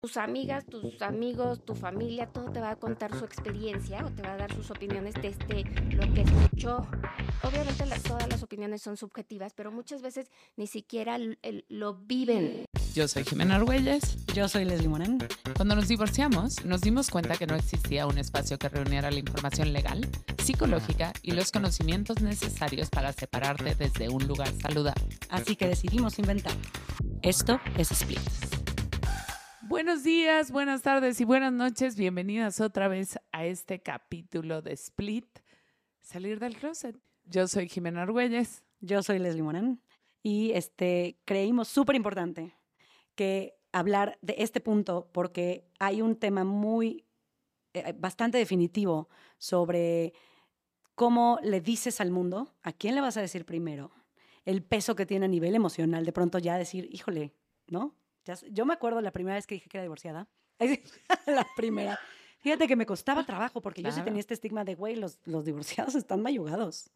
tus amigas, tus amigos, tu familia, todo te va a contar su experiencia o te va a dar sus opiniones desde lo que escuchó. Obviamente todas las opiniones son subjetivas, pero muchas veces ni siquiera lo viven. Yo soy Jimena Argüelles. Yo soy Leslie Morán. Cuando nos divorciamos, nos dimos cuenta que no existía un espacio que reuniera la información legal, psicológica y los conocimientos necesarios para separarte desde un lugar saludable. Así que decidimos inventar. Esto es Split. Buenos días, buenas tardes y buenas noches. Bienvenidas otra vez a este capítulo de Split, Salir del Closet. Yo soy Jimena Argüelles. Yo soy Leslie Morán. Y este, creímos súper importante que hablar de este punto porque hay un tema muy, eh, bastante definitivo sobre cómo le dices al mundo, a quién le vas a decir primero, el peso que tiene a nivel emocional, de pronto ya decir, híjole, ¿no? Yo me acuerdo la primera vez que dije que era divorciada. la primera. Fíjate que me costaba trabajo porque yo sí tenía este estigma de, güey, los, los divorciados están mayugados.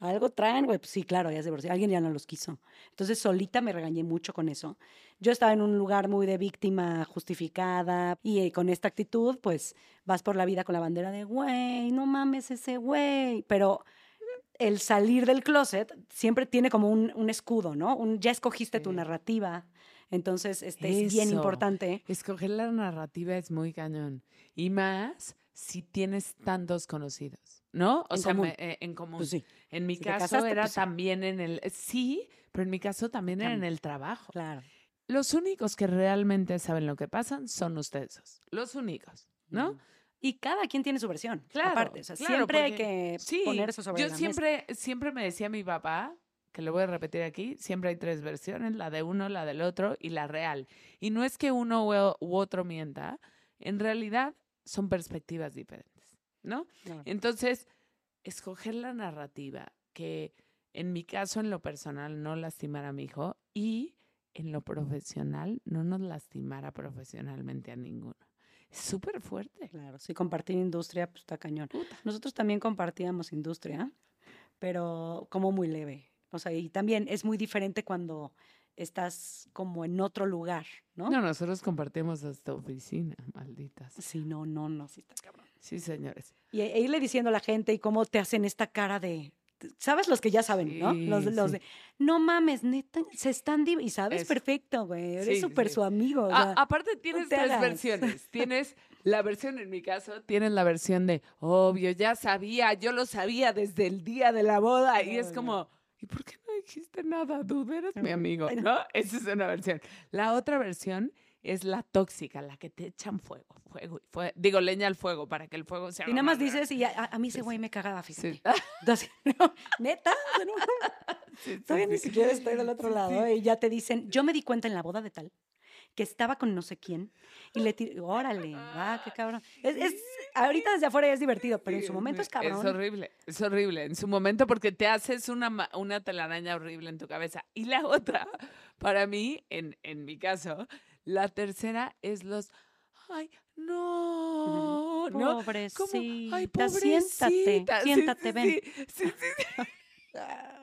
Algo traen, güey. Pues sí, claro, ya se divorció. Alguien ya no los quiso. Entonces, solita me regañé mucho con eso. Yo estaba en un lugar muy de víctima justificada y eh, con esta actitud, pues vas por la vida con la bandera de, güey, no mames ese güey. Pero el salir del closet siempre tiene como un, un escudo, ¿no? Un, ya escogiste tu narrativa entonces, este, es bien importante. Escoger la narrativa es muy cañón. Y más si tienes tantos conocidos, ¿no? O sea, eh, en común. Pues en mi caso era pues también en el... Sí, pero en mi caso también era en el trabajo. Claro. Los únicos que realmente saben lo que pasa son ustedes Los únicos, ¿no? Y cada quien tiene su versión. Claro. Aparte, o sea, siempre hay que poner eso sobre yo siempre, siempre me decía mi papá, que lo voy a repetir aquí, siempre hay tres versiones, la de uno, la del otro y la real. Y no es que uno u otro mienta, en realidad son perspectivas diferentes, ¿no? Entonces, escoger la narrativa que en mi caso, en lo personal, no lastimara a mi hijo y en lo profesional, no nos lastimara profesionalmente a ninguno. Es súper fuerte. Claro, si compartir industria, pues está cañón. Nosotros también compartíamos industria, pero como muy leve. O sea, y también es muy diferente cuando estás como en otro lugar, ¿no? No, nosotros compartimos esta oficina, malditas. Sí, no, no, no, sí está cabrón. Sí, señores. Y e irle diciendo a la gente y cómo te hacen esta cara de, ¿sabes los que ya saben, no? Los, los de, no mames, neta, se están, y sabes perfecto, güey, eres súper su amigo. aparte tienes tres versiones, tienes la versión, en mi caso, tienes la versión de, obvio, ya sabía, yo lo sabía desde el día de la boda, y es como ¿y por qué no dijiste nada, dude? Eres mi amigo, ¿no? Esa es una versión. La otra versión es la tóxica, la que te echan fuego, fuego, fuego. digo, leña al fuego para que el fuego sea. Y nada más dices, y a, mí ese güey me cagaba, fíjate. Entonces, neta, todavía ni siquiera estoy del otro lado y ya te dicen, yo me di cuenta en la boda de tal que estaba con no sé quién y le tiró, órale, va, qué cabrón. Es, ahorita desde afuera es divertido, pero en su momento es cabrón. Es horrible, es horrible. En su momento porque te haces una, una telaraña horrible en tu cabeza. Y la otra, para mí, en, en mi caso, la tercera es los, ay, no, no, pobrecita, ay, pobrecita. siéntate, siéntate, ven. Sí, sí,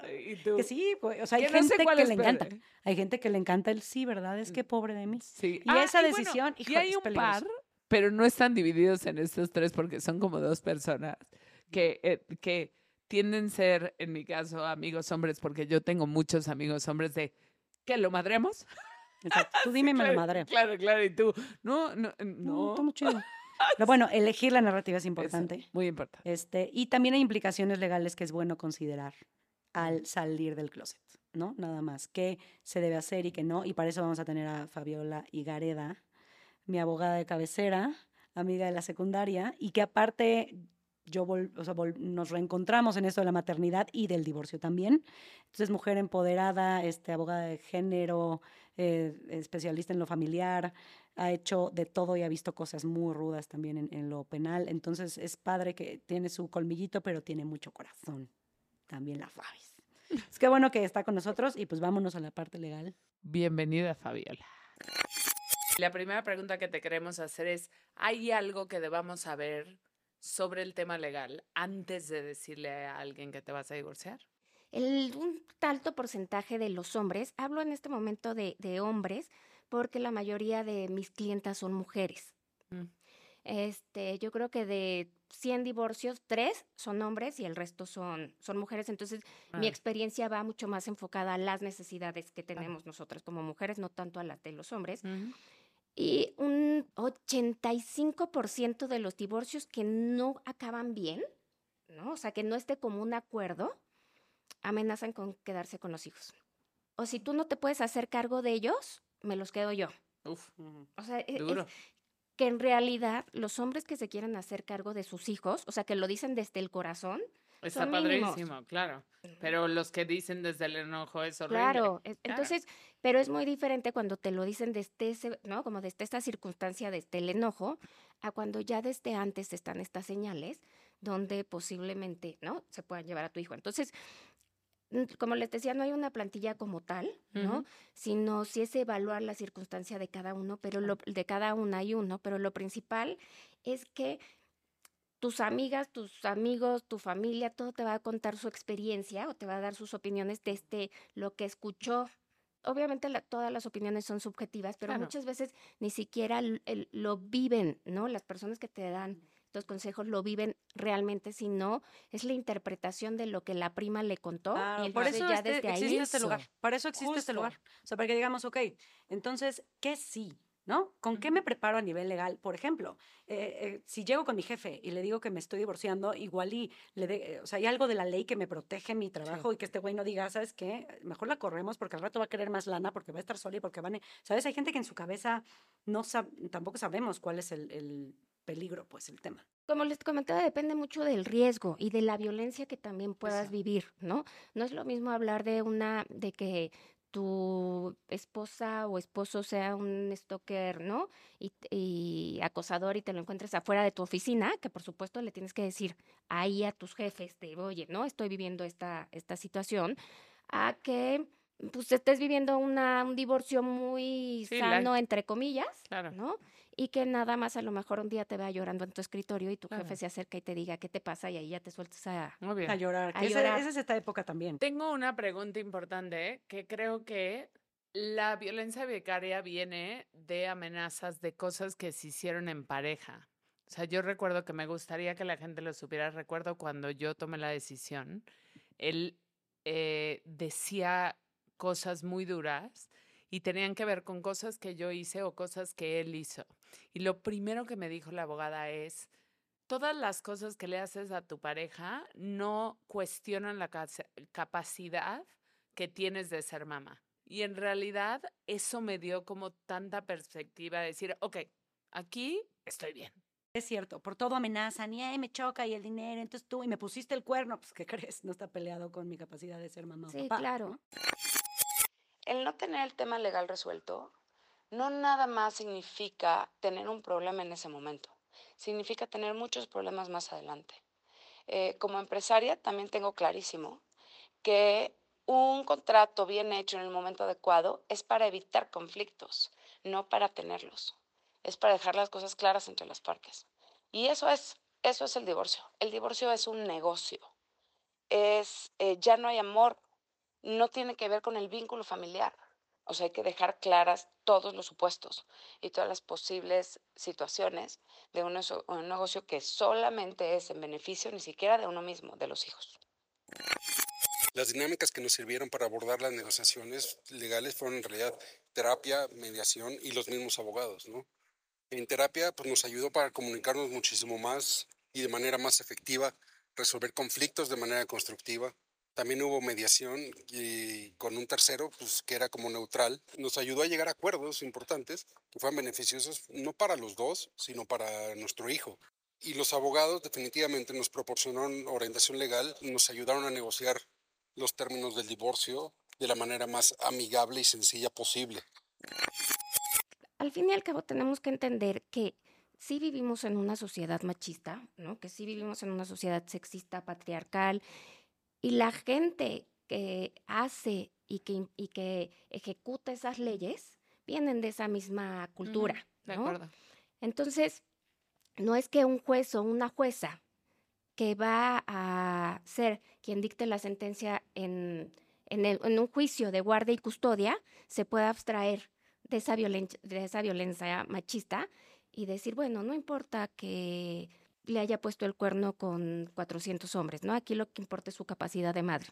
sí. Que sí, pues, o sea, hay gente que le encanta. Hay gente que le encanta el sí, ¿verdad? Es que pobre de mí. Sí. Y ah, esa decisión, y hay un par, pero no están divididos en estos tres porque son como dos personas que, eh, que tienden a ser, en mi caso, amigos hombres, porque yo tengo muchos amigos hombres de que lo madremos. Exacto. Tú dime, me lo madreo. Claro, claro, y tú, no, no, no. no chido. Pero bueno, elegir la narrativa es importante. muy importante. Este, y también hay implicaciones legales que es bueno considerar al salir del closet, ¿no? Nada más. ¿Qué se debe hacer y qué no? Y para eso vamos a tener a Fabiola Higareda, mi abogada de cabecera, amiga de la secundaria, y que aparte yo nos reencontramos en esto de la maternidad y del divorcio también. Entonces, mujer empoderada, este, abogada de género, eh, especialista en lo familiar, ha hecho de todo y ha visto cosas muy rudas también en, en lo penal. Entonces, es padre que tiene su colmillito, pero tiene mucho corazón también la Fabis. Es que bueno que está con nosotros y pues vámonos a la parte legal. Bienvenida, Fabiola. La primera pregunta que te queremos hacer es, ¿hay algo que debamos saber sobre el tema legal antes de decirle a alguien que te vas a divorciar? El, un alto porcentaje de los hombres, hablo en este momento de, de hombres, porque la mayoría de mis clientas son mujeres. Mm. Este, yo creo que de 100 divorcios, 3 son hombres y el resto son, son mujeres. Entonces, mi experiencia va mucho más enfocada a las necesidades que tenemos nosotras como mujeres, no tanto a las de los hombres. Ujú. Y un 85% de los divorcios que no acaban bien, ¿no? O sea, que no esté como un acuerdo, amenazan con quedarse con los hijos. O si tú no te puedes hacer cargo de ellos, me los quedo yo. Uf, O sea, e- es. Que en realidad los hombres que se quieren hacer cargo de sus hijos, o sea, que lo dicen desde el corazón, Está son mínimos. padrísimo, claro. Pero los que dicen desde el enojo es horrible. Claro, es- Claro. entonces, pero es muy diferente cuando te lo dicen desde ese, ¿no? Como desde esta circunstancia, desde el enojo, a cuando ya desde antes están estas señales donde posiblemente, ¿no? Se puedan llevar a tu hijo. Entonces, como les decía, no hay una plantilla como tal, ¿no? Sino sí es evaluar la circunstancia de cada uno, pero lo, de cada una y uno, pero lo principal es que tus amigas, tus amigos, tu familia, todo te va a contar su experiencia o te va a dar sus opiniones desde lo que escuchó. Obviamente la- todas las opiniones son subjetivas, pero Claro. muchas veces ni siquiera el- lo viven, ¿no? Las personas que te dan los consejos lo viven realmente, sino es la interpretación de lo que la prima le contó. Claro, y por entonces eso ya este- desde ahí existe este lugar. Para eso existe este Justo. lugar. O sea, para que digamos, ok, entonces, ¿qué sí? ¿No? ¿Con qué me preparo a nivel legal? Por ejemplo, eh, eh, si llego con mi jefe y le digo que me estoy divorciando, igual y le de- eh, o sea, hay algo de la ley que me protege mi trabajo y que este güey no diga, ¿sabes qué? Mejor la corremos porque al rato va a querer más lana porque va a estar sola y porque van a... ¿Sabes? Hay gente que en su cabeza no sab- tampoco sabemos cuál es el, el peligro, pues, el tema. Como les comentaba, depende mucho del riesgo y de la violencia que también puedas Eso. vivir, ¿no? No es lo mismo hablar de una, de que tu esposa o esposo sea un stalker, ¿no? Y, y acosador y te lo encuentres afuera de tu oficina, que por supuesto le tienes que decir ahí a tus jefes de, oye, ¿no? Estoy viviendo esta, esta situación, a que pues estés viviendo una, un divorcio muy Sí, sano, entre comillas, Claro. ¿no? Y que nada más a lo mejor un día te vea llorando en tu escritorio y tu Claro. jefe se acerca y te diga qué te pasa y ahí ya te sueltas a... A llorar. A esa- llorar. esa es esta época también. Tengo una pregunta importante ¿eh? que creo que la violencia vicaria viene de amenazas de cosas que se hicieron en pareja. O sea, yo recuerdo que me gustaría que la gente lo supiera. Recuerdo cuando yo tomé la decisión, él eh, decía cosas muy duras y tenían que ver con cosas que yo hice o cosas que él hizo. Y lo primero que me dijo la abogada es, todas las cosas que le haces a tu pareja no cuestionan la capacidad que tienes de ser mamá. Y en realidad eso me dio como tanta perspectiva de decir, ok, aquí estoy bien. Es cierto, por todo amenazan y "Ay, me choca y el dinero, entonces tú y me pusiste el cuerno, pues ¿qué crees? No está peleado con mi capacidad de ser mamá o Sí, papá. claro. El no tener el tema legal resuelto no nada más significa tener un problema en ese momento, significa tener muchos problemas más adelante. Eh, como empresaria también tengo clarísimo que un contrato bien hecho en el momento adecuado es para evitar conflictos, no para tenerlos. Es para dejar las cosas claras entre las partes. Y eso es, eso es el divorcio. El divorcio es un negocio. Es, eh, ya no hay amor, no tiene que ver con el vínculo familiar. O sea, hay que dejar claras todos los supuestos y todas las posibles situaciones de un, un negocio que solamente es en beneficio ni siquiera de uno mismo, de los hijos. Las dinámicas que nos sirvieron para abordar las negociaciones legales fueron en realidad terapia, mediación y los mismos abogados, ¿no? En terapia pues nos ayudó para comunicarnos muchísimo más y de manera más efectiva, resolver conflictos de manera constructiva. También hubo mediación y con un tercero, pues que era como neutral, nos ayudó a llegar a acuerdos importantes que fueron beneficiosos no para los dos, sino para nuestro hijo. Y los abogados definitivamente nos proporcionaron orientación legal, nos ayudaron a negociar los términos del divorcio de la manera más amigable y sencilla posible. Al fin y al cabo tenemos que entender que sí vivimos en una sociedad machista, ¿no? Que sí vivimos en una sociedad sexista, patriarcal, y la gente que hace y que, y que ejecuta esas leyes vienen de esa misma cultura, De ¿no? acuerdo. Entonces, no es que un juez o una jueza que va a ser quien dicte la sentencia en, en, el- en un juicio de guardia y custodia se pueda abstraer de esa, violen- de esa violencia machista y decir, bueno, no importa que le haya puesto el cuerno con 400 hombres, ¿no? Aquí lo que importa es su capacidad de madre.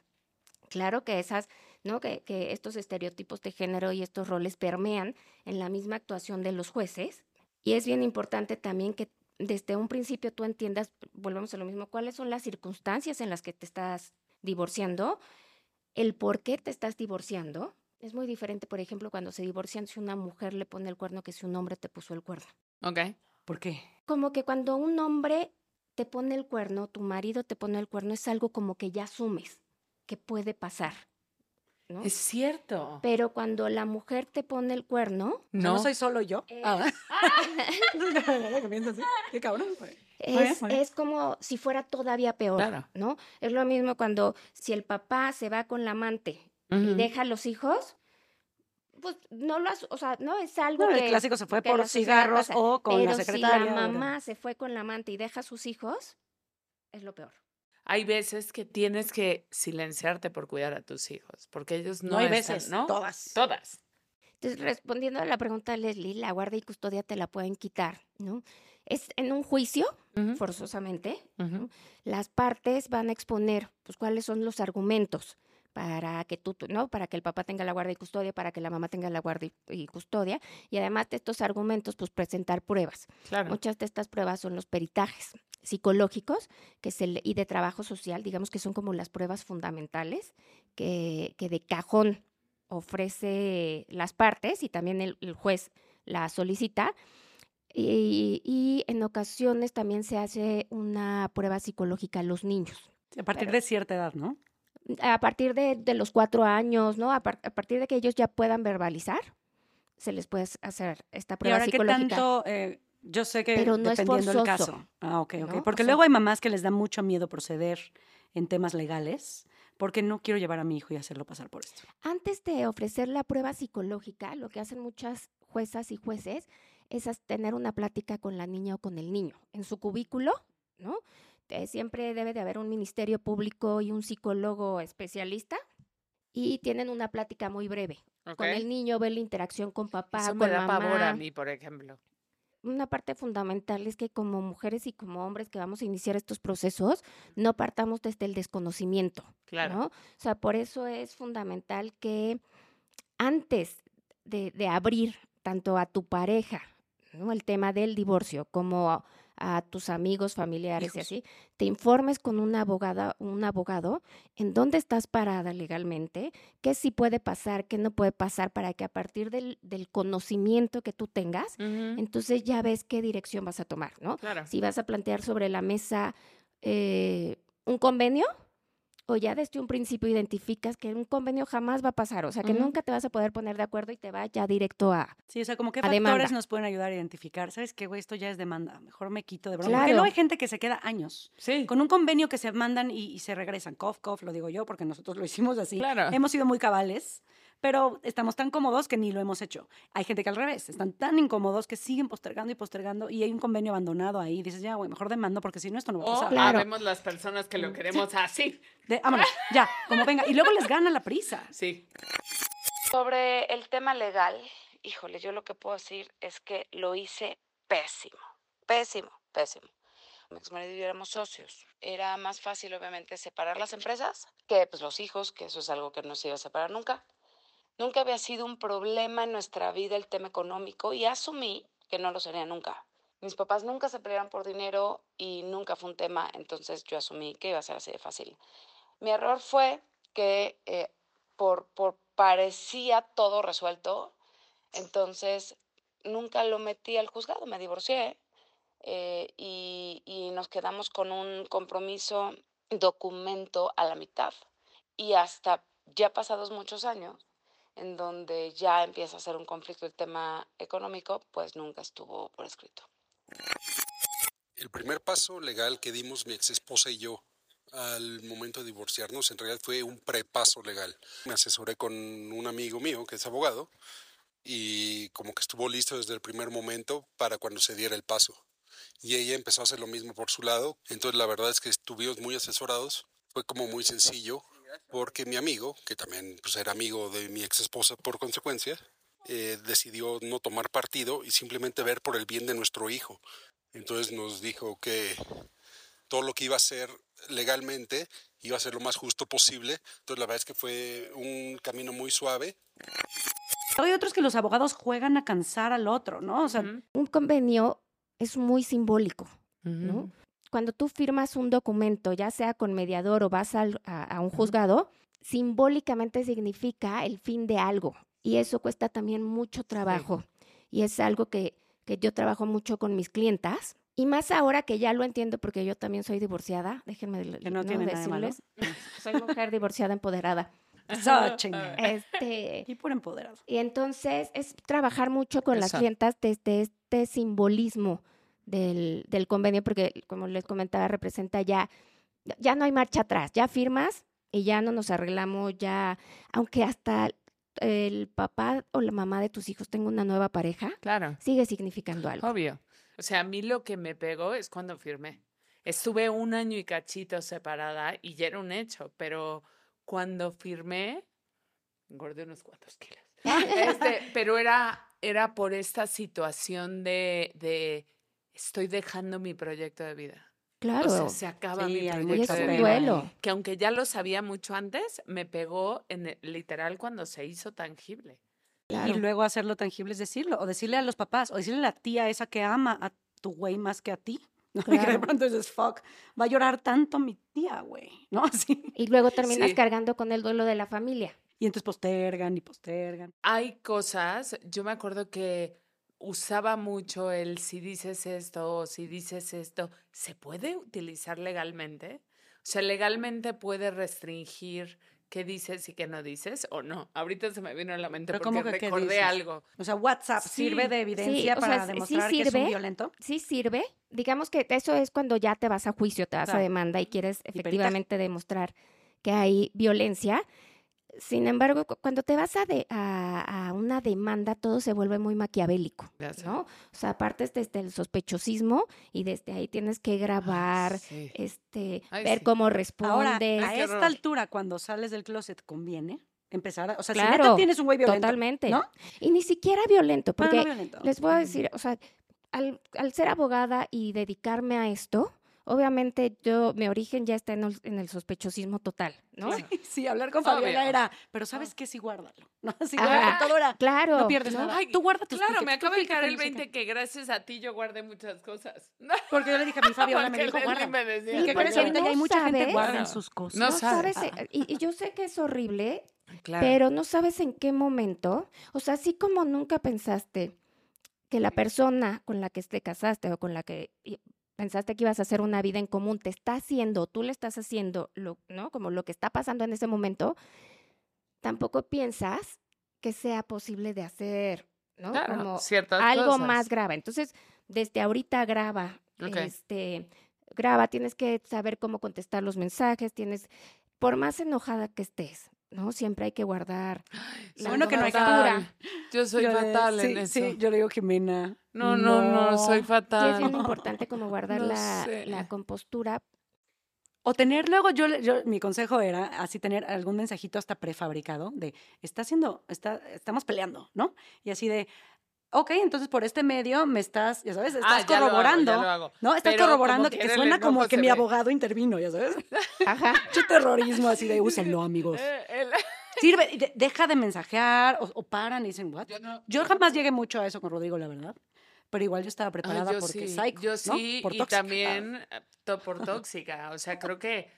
Claro que esas, ¿no? Que, que estos estereotipos de género y estos roles permean en la misma actuación de los jueces. Y es bien importante también que desde un principio tú entiendas, volvemos a lo mismo, cuáles son las circunstancias en las que te estás divorciando, el por qué te estás divorciando. Es muy diferente, por ejemplo, cuando se divorcian si una mujer le pone el cuerno que si un hombre te puso el cuerno. Ok. ¿Por qué? Como que cuando un hombre te pone el cuerno, tu marido te pone el cuerno, es algo como que ya asumes que puede pasar. ¿no? Es cierto. Pero cuando la mujer te pone el cuerno, O sea, no. No. soy solo yo. Eh. Ah. Qué cabrón. es, como si fuera todavía peor, Claro. ¿no? Es lo mismo cuando si el papá se va con la amante y deja a los hijos, pues no lo, o sea, no es algo que el clásico se fue por cigarros pasa, o con pero la secretaria. si la o- mamá se fue con la amante y deja a sus hijos, es lo peor. Hay veces que tienes que silenciarte por cuidar a tus hijos, porque ellos no, No hay están, veces, ¿no? todas. Todas. Entonces, respondiendo a la pregunta de Leslie, la guardia y custodia te la pueden quitar, ¿no? Es en un juicio, forzosamente, las partes van a exponer, pues, cuáles son los argumentos para que tú, ¿no? Para que el papá tenga la guardia y custodia, para que la mamá tenga la guardia y, y custodia, y además de estos argumentos, pues, presentar pruebas. Claro. Muchas de estas pruebas son los peritajes psicológicos que se le- y de trabajo social, digamos que son como las pruebas fundamentales que, que de cajón ofrece las partes y también el, el juez la solicita. Y, y en ocasiones también se hace una prueba psicológica a los niños. A partir Pero- de cierta edad, ¿no? A partir de, de los cuatro años, ¿no? A, par- a partir de que ellos ya puedan verbalizar, se les puede hacer esta Y prueba ahora, ¿qué psicológica. tanto? eh, yo sé que Pero no dependiendo del caso. Ah, ok, ok. ¿no? Porque O sea- luego hay mamás que les da mucho miedo proceder en temas legales porque no quiero llevar a mi hijo y hacerlo pasar por esto. Antes de ofrecer la prueba psicológica, lo que hacen muchas juezas y jueces es tener una plática con la niña o con el niño en su cubículo, ¿no? Eh, siempre debe de haber un ministerio público y un psicólogo especialista y tienen una plática muy breve. Con el niño ve la interacción con papá, Eso con me da mamá. pavor a mí, por ejemplo. Una parte fundamental es que como mujeres y como hombres que vamos a iniciar estos procesos, no partamos desde el desconocimiento. Claro. ¿no? O sea, por eso es fundamental que antes de, de abrir tanto a tu pareja, ¿no? el tema del divorcio, como a, tus amigos, familiares y así, te informes con una abogada, un abogado en dónde estás parada legalmente, qué sí puede pasar, qué no puede pasar, para que a partir del, del conocimiento que tú tengas, entonces ya ves qué dirección vas a tomar, ¿no? Claro. si vas a plantear sobre la mesa eh, un convenio o ya desde un principio identificas que un convenio jamás va a pasar, o sea, que Ujú. nunca te vas a poder poner de acuerdo y te va ya directo a... Sí, o sea, como qué factores demanda. nos pueden ayudar a identificar. ¿Sabes qué, güey? Esto ya es demanda. Mejor me quito de broma. Porque Claro. luego hay gente que se queda años Sí. con un convenio que se mandan y, y se regresan. Cof, cof, lo digo yo porque nosotros lo hicimos así. Claro. Hemos sido muy cabales, pero estamos tan cómodos que ni lo hemos hecho. Hay gente que al revés, están tan incómodos que siguen postergando y postergando y hay un convenio abandonado ahí. Dices, ya, güey, mejor demando porque si no, esto no va a O pasar. Claro. habemos las personas que lo queremos así. De- vámonos, ya, como venga. Y luego les gana la prisa. Sí. Sobre el tema legal, híjole, yo lo que puedo decir es que lo hice pésimo, pésimo, pésimo. Mi ex marido y yo éramos socios. Era más fácil, obviamente, separar las empresas que pues, los hijos, que eso es algo que no se iba a separar nunca. Nunca había sido un problema en nuestra vida el tema económico y asumí que no lo sería nunca. Mis papás nunca se pelearon por dinero y nunca fue un tema, entonces yo asumí que iba a ser así de fácil. Mi error fue que eh, por, por parecía todo resuelto, entonces nunca lo metí al juzgado, me divorcié eh, y, y nos quedamos con un compromiso, documento a la mitad. Y hasta ya pasados muchos años, en donde ya empieza a ser un conflicto el tema económico, pues nunca estuvo por escrito. El primer paso legal que dimos mi ex esposa y yo al momento de divorciarnos en realidad fue un prepaso legal. Me asesoré con un amigo mío que es abogado y como que estuvo listo desde el primer momento para cuando se diera el paso. Y ella empezó a hacer lo mismo por su lado. Entonces la verdad es que estuvimos muy asesorados. Fue como muy sencillo porque mi amigo, que también pues, era amigo de mi ex esposa por consecuencia, eh, decidió no tomar partido y simplemente ver por el bien de nuestro hijo. Entonces nos dijo que todo lo que iba a hacer legalmente iba a ser lo más justo posible. Entonces la verdad es que fue un camino muy suave. Hay otros que los abogados juegan a cansar al otro, ¿no? O sea, Ujú, Un convenio es muy simbólico, ¿no? Cuando tú firmas un documento, ya sea con mediador o vas al- a, a un juzgado, simbólicamente significa el fin de algo. Y eso cuesta también mucho trabajo. Y es algo que, que yo trabajo mucho con mis clientas. Y más ahora que ya lo entiendo porque yo también soy divorciada, déjenme Que no decirles. Soy mujer divorciada empoderada. chinga. Este, Y por empoderado. y entonces es trabajar mucho con las clientas desde este simbolismo del, del convenio, porque como les comentaba, representa ya, ya no hay marcha atrás, ya firmas y ya no nos arreglamos, ya, aunque hasta el papá o la mamá de tus hijos tenga una nueva pareja, Claro, sigue significando algo. obvio. O sea, a mí lo que me pegó es cuando firmé. Estuve un año y cachito separada y ya era un hecho, pero cuando firmé, engordé unos cuantos kilos. Este, pero era, era por esta situación de, de estoy dejando mi proyecto de vida. Claro, O sea, se acaba Sí, mi proyecto de un vida. duelo. Que aunque ya lo sabía mucho antes, me pegó en el- literal cuando se hizo tangible. Claro. Y luego hacerlo tangible es decirlo, o decirle a los papás, o decirle a la tía esa que ama a tu güey más que a ti. ¿no? Y que de Claro. pronto dices, fuck, va a llorar tanto mi tía, güey, ¿no? Así. Y luego terminas Sí. cargando con el duelo de la familia. Y entonces postergan y postergan. Hay cosas, yo me acuerdo que usaba mucho el si dices esto o si dices esto, ¿se puede utilizar legalmente? O sea, legalmente puede restringir qué dices y qué no dices o no. Ahorita se me vino a la mente Pero porque ¿cómo que recordé algo. O sea, WhatsApp Sí, sirve de sí, evidencia sea, para sí demostrar que es un sirve. violento. sí sirve. Digamos que eso es cuando ya te vas a juicio, te vas a demanda y quieres efectivamente demostrar que hay violencia. Sin embargo, cu- cuando te vas a, de- a, a una demanda, todo se vuelve muy maquiavélico. ¿no? O sea, partes desde el sospechosismo y desde ahí tienes que grabar, Sí. este, Ay, ver sí. cómo Ahora, respondes. a esta altura, cuando sales del closet, ¿conviene empezar a... O sea, si neta Claro, tienes un güey violento, Totalmente. ¿no? Y ni siquiera violento, porque no violento. Les voy a decir, o sea, al, al ser abogada y dedicarme a esto, obviamente yo, mi origen ya está en el, en el sospechosismo total, ¿no? Claro. Sí, hablar con Fabiola Obvio. era, pero ¿sabes qué? Sí, guárdalo. ¿no? Sí, Ajá. guárdalo. Todo era, Claro. no pierdes ¿no? nada. Ay, Tú guarda tus Claro, tickets, me acaba de caer el no sé qué. 20 que gracias a ti yo guardé muchas cosas. Porque yo le dije a mi Fabiola, me dijo, guarda. me decía ¿Y qué que crees? ya hay no mucha gente sabes. guarden Claro. sus cosas. No No sabes. sabes, eh, y, y yo sé que es horrible, Claro. pero no sabes en qué momento, o sea, así como nunca pensaste que la persona con la que te casaste o con la que pensaste que ibas a hacer una vida en común te está haciendo, tú le estás haciendo, lo, ¿no? Como lo que está pasando en ese momento, tampoco piensas que sea posible de hacer, ¿no? Claro, Como algo cosas. más grave. Entonces, desde ahorita graba, este, graba, tienes que saber cómo contestar los mensajes, tienes, por más enojada que estés, ¿no? Siempre hay que guardar la bueno que no hay. Fatal. Yo soy Yo le- fatal sí, en eso. Sí, yo le digo, Jimena. No, no, no, soy Sí, es fatal. bien importante como guardar No la, la compostura. O tener luego, yo, yo, mi consejo era así tener algún mensajito hasta prefabricado de, está haciendo, está, estamos peleando, ¿no? Y así de, ok, entonces por este medio me estás, ya sabes, estás Ah, ya lo hago, corroborando. ya lo hago. ¿No? Estás Pero corroborando que, que suena como que mi ve. abogado intervino, ya sabes. Ajá. Mucho terrorismo así de úsenlo, amigos. Eh, el- Sirve, y de- deja de mensajear o, o paran y dicen, what? Yo no- Yo jamás llegué mucho a eso con Rodrigo, la verdad. Pero igual yo estaba Ay, preparada yo porque sí, psycho, yo ¿no? sí, Por y tóxica. también eh, to- por tóxica. O sea, creo que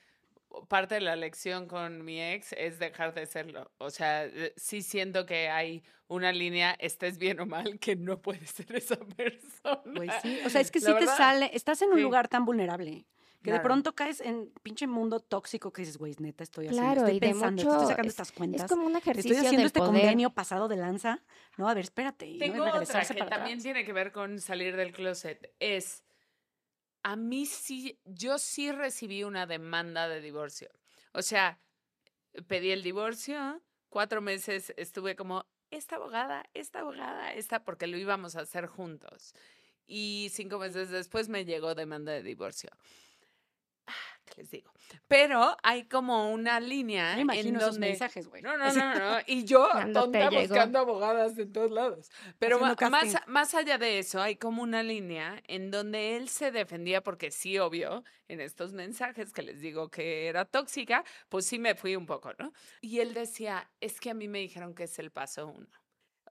parte de la lección con mi ex es dejar de serlo. O sea, eh, sí siento que hay una línea, estés bien o mal, que no puedes ser esa persona. Pues sí, o sea, es que La sí te sale, estás en un sí. lugar tan vulnerable que de pronto caes en pinche mundo tóxico que dices, güey, neta, estoy haciendo, Claro, estoy pensando, mucho, estoy sacando es, estas es cuentas, como un estoy ejercicio haciendo de este poder. convenio pasado de lanza, no, a ver, espérate, Tengo no otra que para también atrás. tiene que ver con salir del closet. Es, a mí sí, yo sí recibí una demanda de divorcio. O sea, pedí el divorcio, cuatro meses estuve como, esta abogada, esta abogada, esta, porque lo íbamos a hacer juntos. Y cinco meses después me llegó demanda de divorcio. Ah, ¿qué les digo? Pero hay como una línea Me en imagino esos donde... mensajes, güey. No, no, no, no. Y yo tonta buscando abogadas en todos lados. Pero más, casting. más allá de eso, hay como una línea en donde él se defendía, porque sí, obvio, en estos mensajes que les digo que era tóxica, pues sí me fui un poco, ¿no? Y él decía, es que a mí me dijeron que es el paso uno.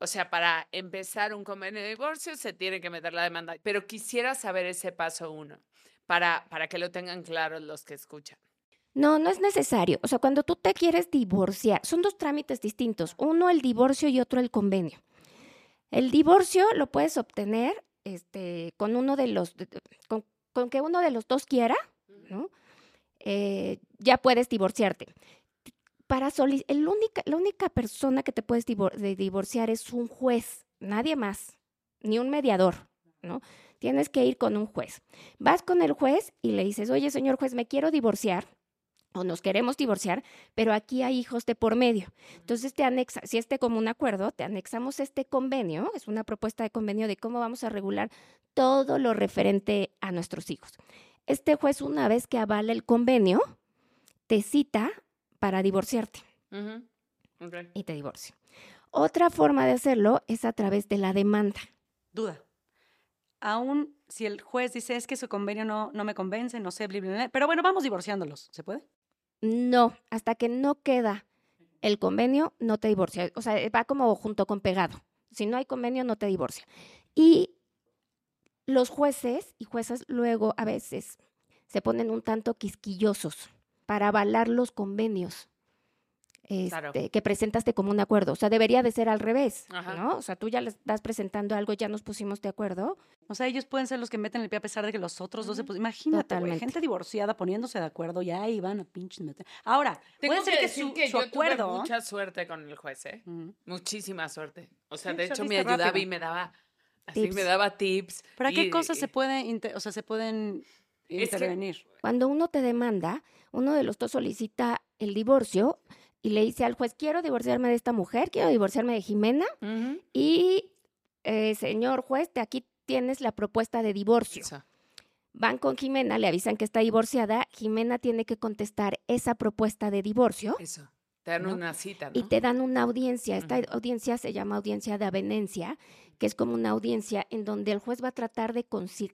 O sea, para empezar un convenio de divorcio se tiene que meter la demanda. Pero quisiera saber ese paso uno, para, para que lo tengan claro los que escuchan. No, no es necesario. O sea, cuando tú te quieres divorciar, son dos trámites distintos. Uno el divorcio y otro el convenio. El divorcio lo puedes obtener este, con uno de los, con, con que uno de los dos quiera, ¿no? Eh, ya puedes divorciarte. Para el única, la única persona que te puedes divor- de divorciar es un juez, nadie más, ni un mediador, ¿no? Tienes que ir con un juez. Vas con el juez y le dices, oye, señor juez, me quiero divorciar o nos queremos divorciar, pero aquí hay hijos de por medio. Entonces te anexa, si este como un acuerdo, te anexamos este convenio, es una propuesta de convenio de cómo vamos a regular todo lo referente a nuestros hijos. Este juez, una vez que avala el convenio, te cita para divorciarte y te divorcia. Otra forma de hacerlo es a través de la demanda. Duda. Aún si el juez dice es que su convenio no, no me convence, no sé, bla, bla, bla", pero bueno, vamos divorciándolos. ¿Se puede? No, hasta que no queda el convenio, no te divorcia. O sea, va como junto con pegado. Si no hay convenio, no te divorcia. Y los jueces y juezas luego a veces se ponen un tanto quisquillosos para avalar los convenios Claro. este, que presentaste como un acuerdo. O sea, debería de ser al revés, Ajá. ¿no? O sea, tú ya le estás presentando algo, ya nos pusimos de acuerdo. O sea, ellos pueden ser los que meten el pie a pesar de que los otros dos se pusieron. Imagínate, Totalmente. gente divorciada poniéndose de acuerdo, ya van a pinches meter. Ahora, Tengo puede ser que, decir su, que su yo tuve acuerdo. mucha suerte con el juez, ¿eh? Ujú. Muchísima suerte. O sea, Sí, de hecho me ayudaba rápido. y me daba así Tips. me daba tips. ¿Para qué y- cosas se y- puede, inter- o sea, se pueden Es que- intervenir? Cuando uno te demanda, uno de los dos solicita el divorcio y le dice al juez, quiero divorciarme de esta mujer, quiero divorciarme de Jimena y, eh, señor juez, te aquí tienes la propuesta de divorcio. Van con Jimena, le avisan que está divorciada, Jimena tiene que contestar esa propuesta de divorcio Eso. Te dan ¿No? una cita, ¿no? y te dan una audiencia. Esta audiencia se llama audiencia de avenencia, que es como una audiencia en donde el juez va a tratar de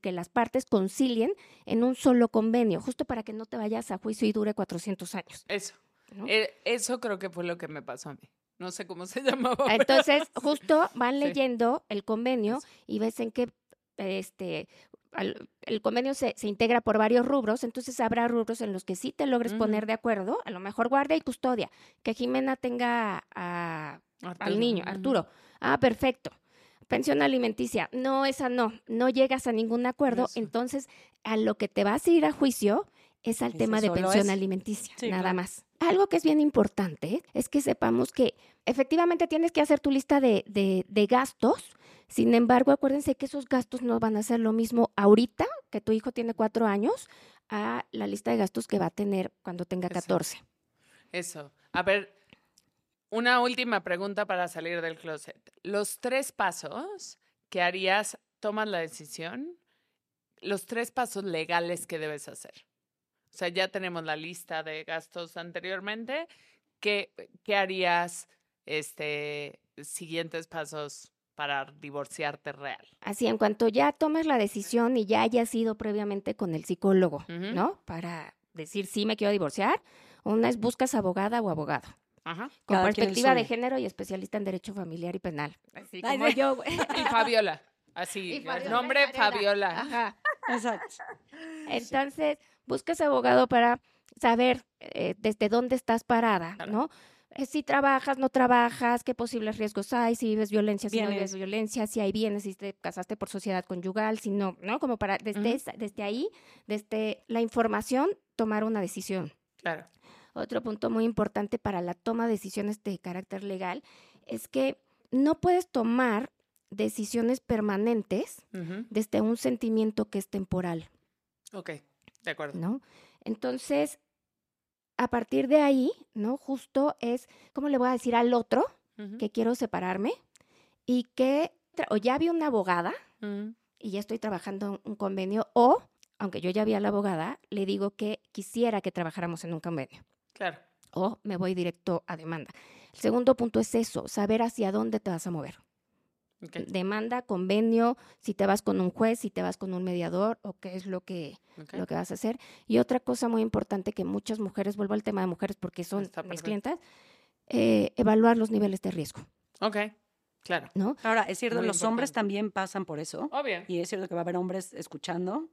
que las partes concilien en un solo convenio, justo para que no te vayas a juicio y dure 400 años. Eso. ¿No? Eh, Eso creo que fue lo que me pasó a mí. No sé cómo se llamaba. pero Entonces, justo van Sí. leyendo el convenio Eso. y ves en qué este, al- el convenio se, se integra por varios rubros, entonces habrá rubros en los que sí te logres poner de acuerdo, a lo mejor guardia y custodia, que Jimena tenga a- al Arturo. niño. Arturo. Ah, perfecto. Pensión alimenticia. No, esa no. No llegas a ningún acuerdo. Eso. Entonces, a lo que te vas a ir a juicio es al Ese tema de pensión es. alimenticia, Sí, nada claro. más. Algo que es bien importante es que sepamos que efectivamente tienes que hacer tu lista de, de- de gastos. Sin embargo, acuérdense que esos gastos no van a ser lo mismo ahorita, que tu hijo tiene cuatro años, a la lista de gastos que va a tener cuando tenga Exacto. 14. Eso. A ver, una última pregunta para salir del closet. Los tres pasos que harías, tomas la decisión, los tres pasos legales que debes hacer. O sea, ya tenemos la lista de gastos anteriormente. ¿Qué, qué harías, este, siguientes pasos para divorciarte real? Así, en cuanto ya tomes la decisión y ya hayas ido previamente con el psicólogo. ¿no? Para decir sí me quiero divorciar, una es buscas abogada o abogado. Ajá. Con Cada perspectiva de género y especialista en derecho familiar y penal. Así Ay, como de- yo, güey. Y Fabiola. Así, Y el Fabiola nombre. Fabiola. Ajá. Exacto. Entonces, buscas abogado para saber eh, desde dónde estás parada. ¿no? Eh, si trabajas, no trabajas, qué posibles riesgos hay, si vives violencia, si no vives violencia, si hay bienes, si te casaste por sociedad conyugal, si no, ¿no? Como para desde, esa- desde ahí, desde la información, tomar una decisión. Claro. Otro punto muy importante para la toma de decisiones de carácter legal es que no puedes tomar decisiones permanentes desde un sentimiento que es temporal. Ok, de acuerdo. ¿no? Entonces, a partir de ahí, ¿no? Justo es, ¿cómo le voy a decir al otro que quiero separarme? Y que, o ya vi una abogada Ujú. y ya estoy trabajando un convenio, o aunque yo ya vi a la abogada, le digo que quisiera que trabajáramos en un convenio Claro. o me voy directo a demanda. El segundo punto es eso, saber hacia dónde te vas a mover. Demanda, convenio, si te vas con un juez, si te vas con un mediador o qué es lo que, lo que vas a hacer. Y otra cosa muy importante que muchas mujeres, vuelvo al tema de mujeres porque son mis clientas, eh, evaluar los niveles de riesgo, Ok, claro. ¿no? Ahora, es cierto, Muy los hombres también pasan por eso. Obvio. Y es cierto que va a haber hombres escuchando.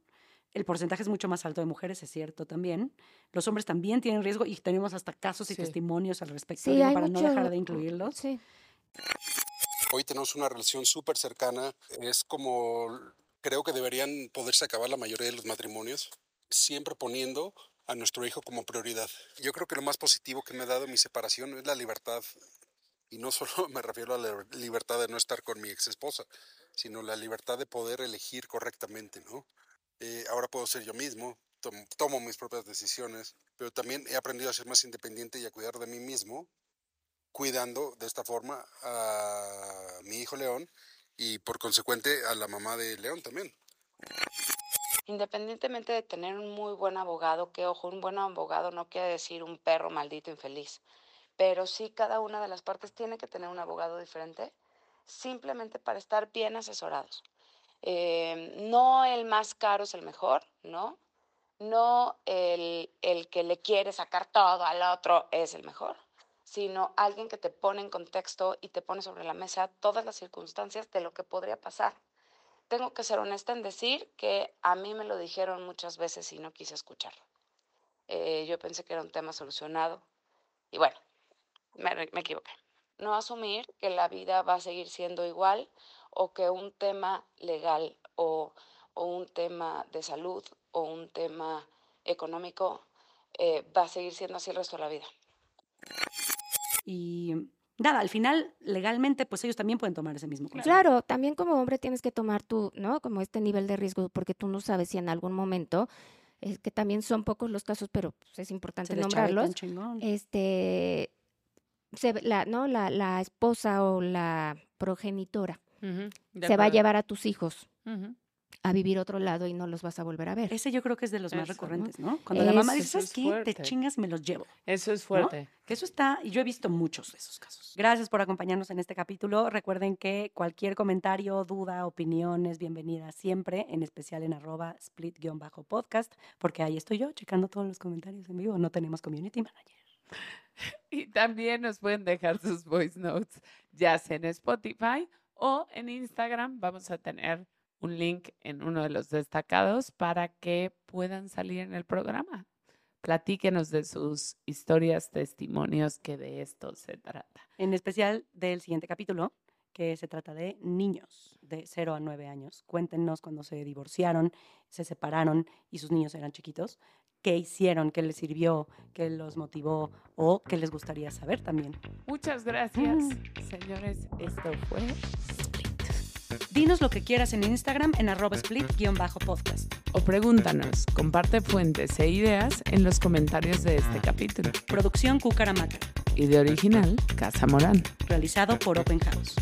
El porcentaje es mucho más alto de mujeres, es cierto también. Los hombres también tienen riesgo y tenemos hasta casos y Sí. testimonios al respecto Sí, digo, hay para no dejar de incluirlos. Sí. Hoy tenemos una relación súper cercana. Es como creo que deberían poderse acabar la mayoría de los matrimonios, siempre poniendo a nuestro hijo como prioridad. Yo creo que lo más positivo que me ha dado mi separación es la libertad. Y no solo me refiero a la libertad de no estar con mi ex esposa, sino la libertad de poder elegir correctamente, ¿no? Eh, ahora puedo ser yo mismo, tomo, tomo mis propias decisiones, pero también he aprendido a ser más independiente y a cuidar de mí mismo cuidando de esta forma a mi hijo León y por consecuente a la mamá de León también. Independientemente de tener un muy buen abogado, que ojo, un buen abogado no quiere decir un perro maldito infeliz, pero sí cada una de las partes tiene que tener un abogado diferente, simplemente para estar bien asesorados. Eh, no el más caro es el mejor, ¿no? No el, el que le quiere sacar todo al otro es el mejor, sino alguien que te pone en contexto y te pone sobre la mesa todas las circunstancias de lo que podría pasar tengo que ser honesta en decir que a mí me lo dijeron muchas veces y no quise escucharlo. Eh, yo pensé que era un tema solucionado y bueno, me, equivoqué. No asumir que la vida va a seguir siendo igual o que un tema legal o, o un tema de salud o un tema económico eh, va a seguir siendo así el resto de la vida. Y nada, al final, legalmente, pues ellos también pueden tomar ese mismo consejo. Claro, también como hombre tienes que tomar tu, ¿no? Como este nivel de riesgo, porque tú no sabes si en algún momento, es que también son pocos los casos, pero pues, es importante Se nombrarlos, este, se, ve- la, ¿no? La, la esposa o la progenitora se va a llevar a tus hijos. A vivir otro lado y no los vas a volver a ver. Ese yo creo que es de los más recurrentes, ¿no? Cuando la mamá dice, ¿sabes es qué? fuerte. Te chingas y me los llevo. Eso es fuerte. Que eso está, y yo he visto muchos de esos casos. Gracias por acompañarnos en este capítulo. Recuerden que cualquier comentario, duda, opinión es bienvenida siempre, en especial en arroba split-podcast, porque ahí estoy yo checando todos los comentarios en vivo. No tenemos community manager. Y también nos pueden dejar sus voice notes, ya sea en Spotify o en Instagram. Vamos a tener un link en uno de los destacados para que puedan salir en el programa. Platíquenos de sus historias, testimonios, que de esto se trata. En especial del siguiente capítulo, que se trata de niños de 0 a 9 años. Cuéntenos cuando se divorciaron, se separaron y sus niños eran chiquitos. ¿Qué hicieron? ¿Qué les sirvió? ¿Qué los motivó? ¿O qué les gustaría saber también? Muchas gracias, señores. Esto fue Dinos lo que quieras en Instagram en arroba split-podcast. o pregúntanos, comparte fuentes e ideas en los comentarios de este capítulo. Producción Cucaramaca, Y de original, Casa Morán. realizado por Open House.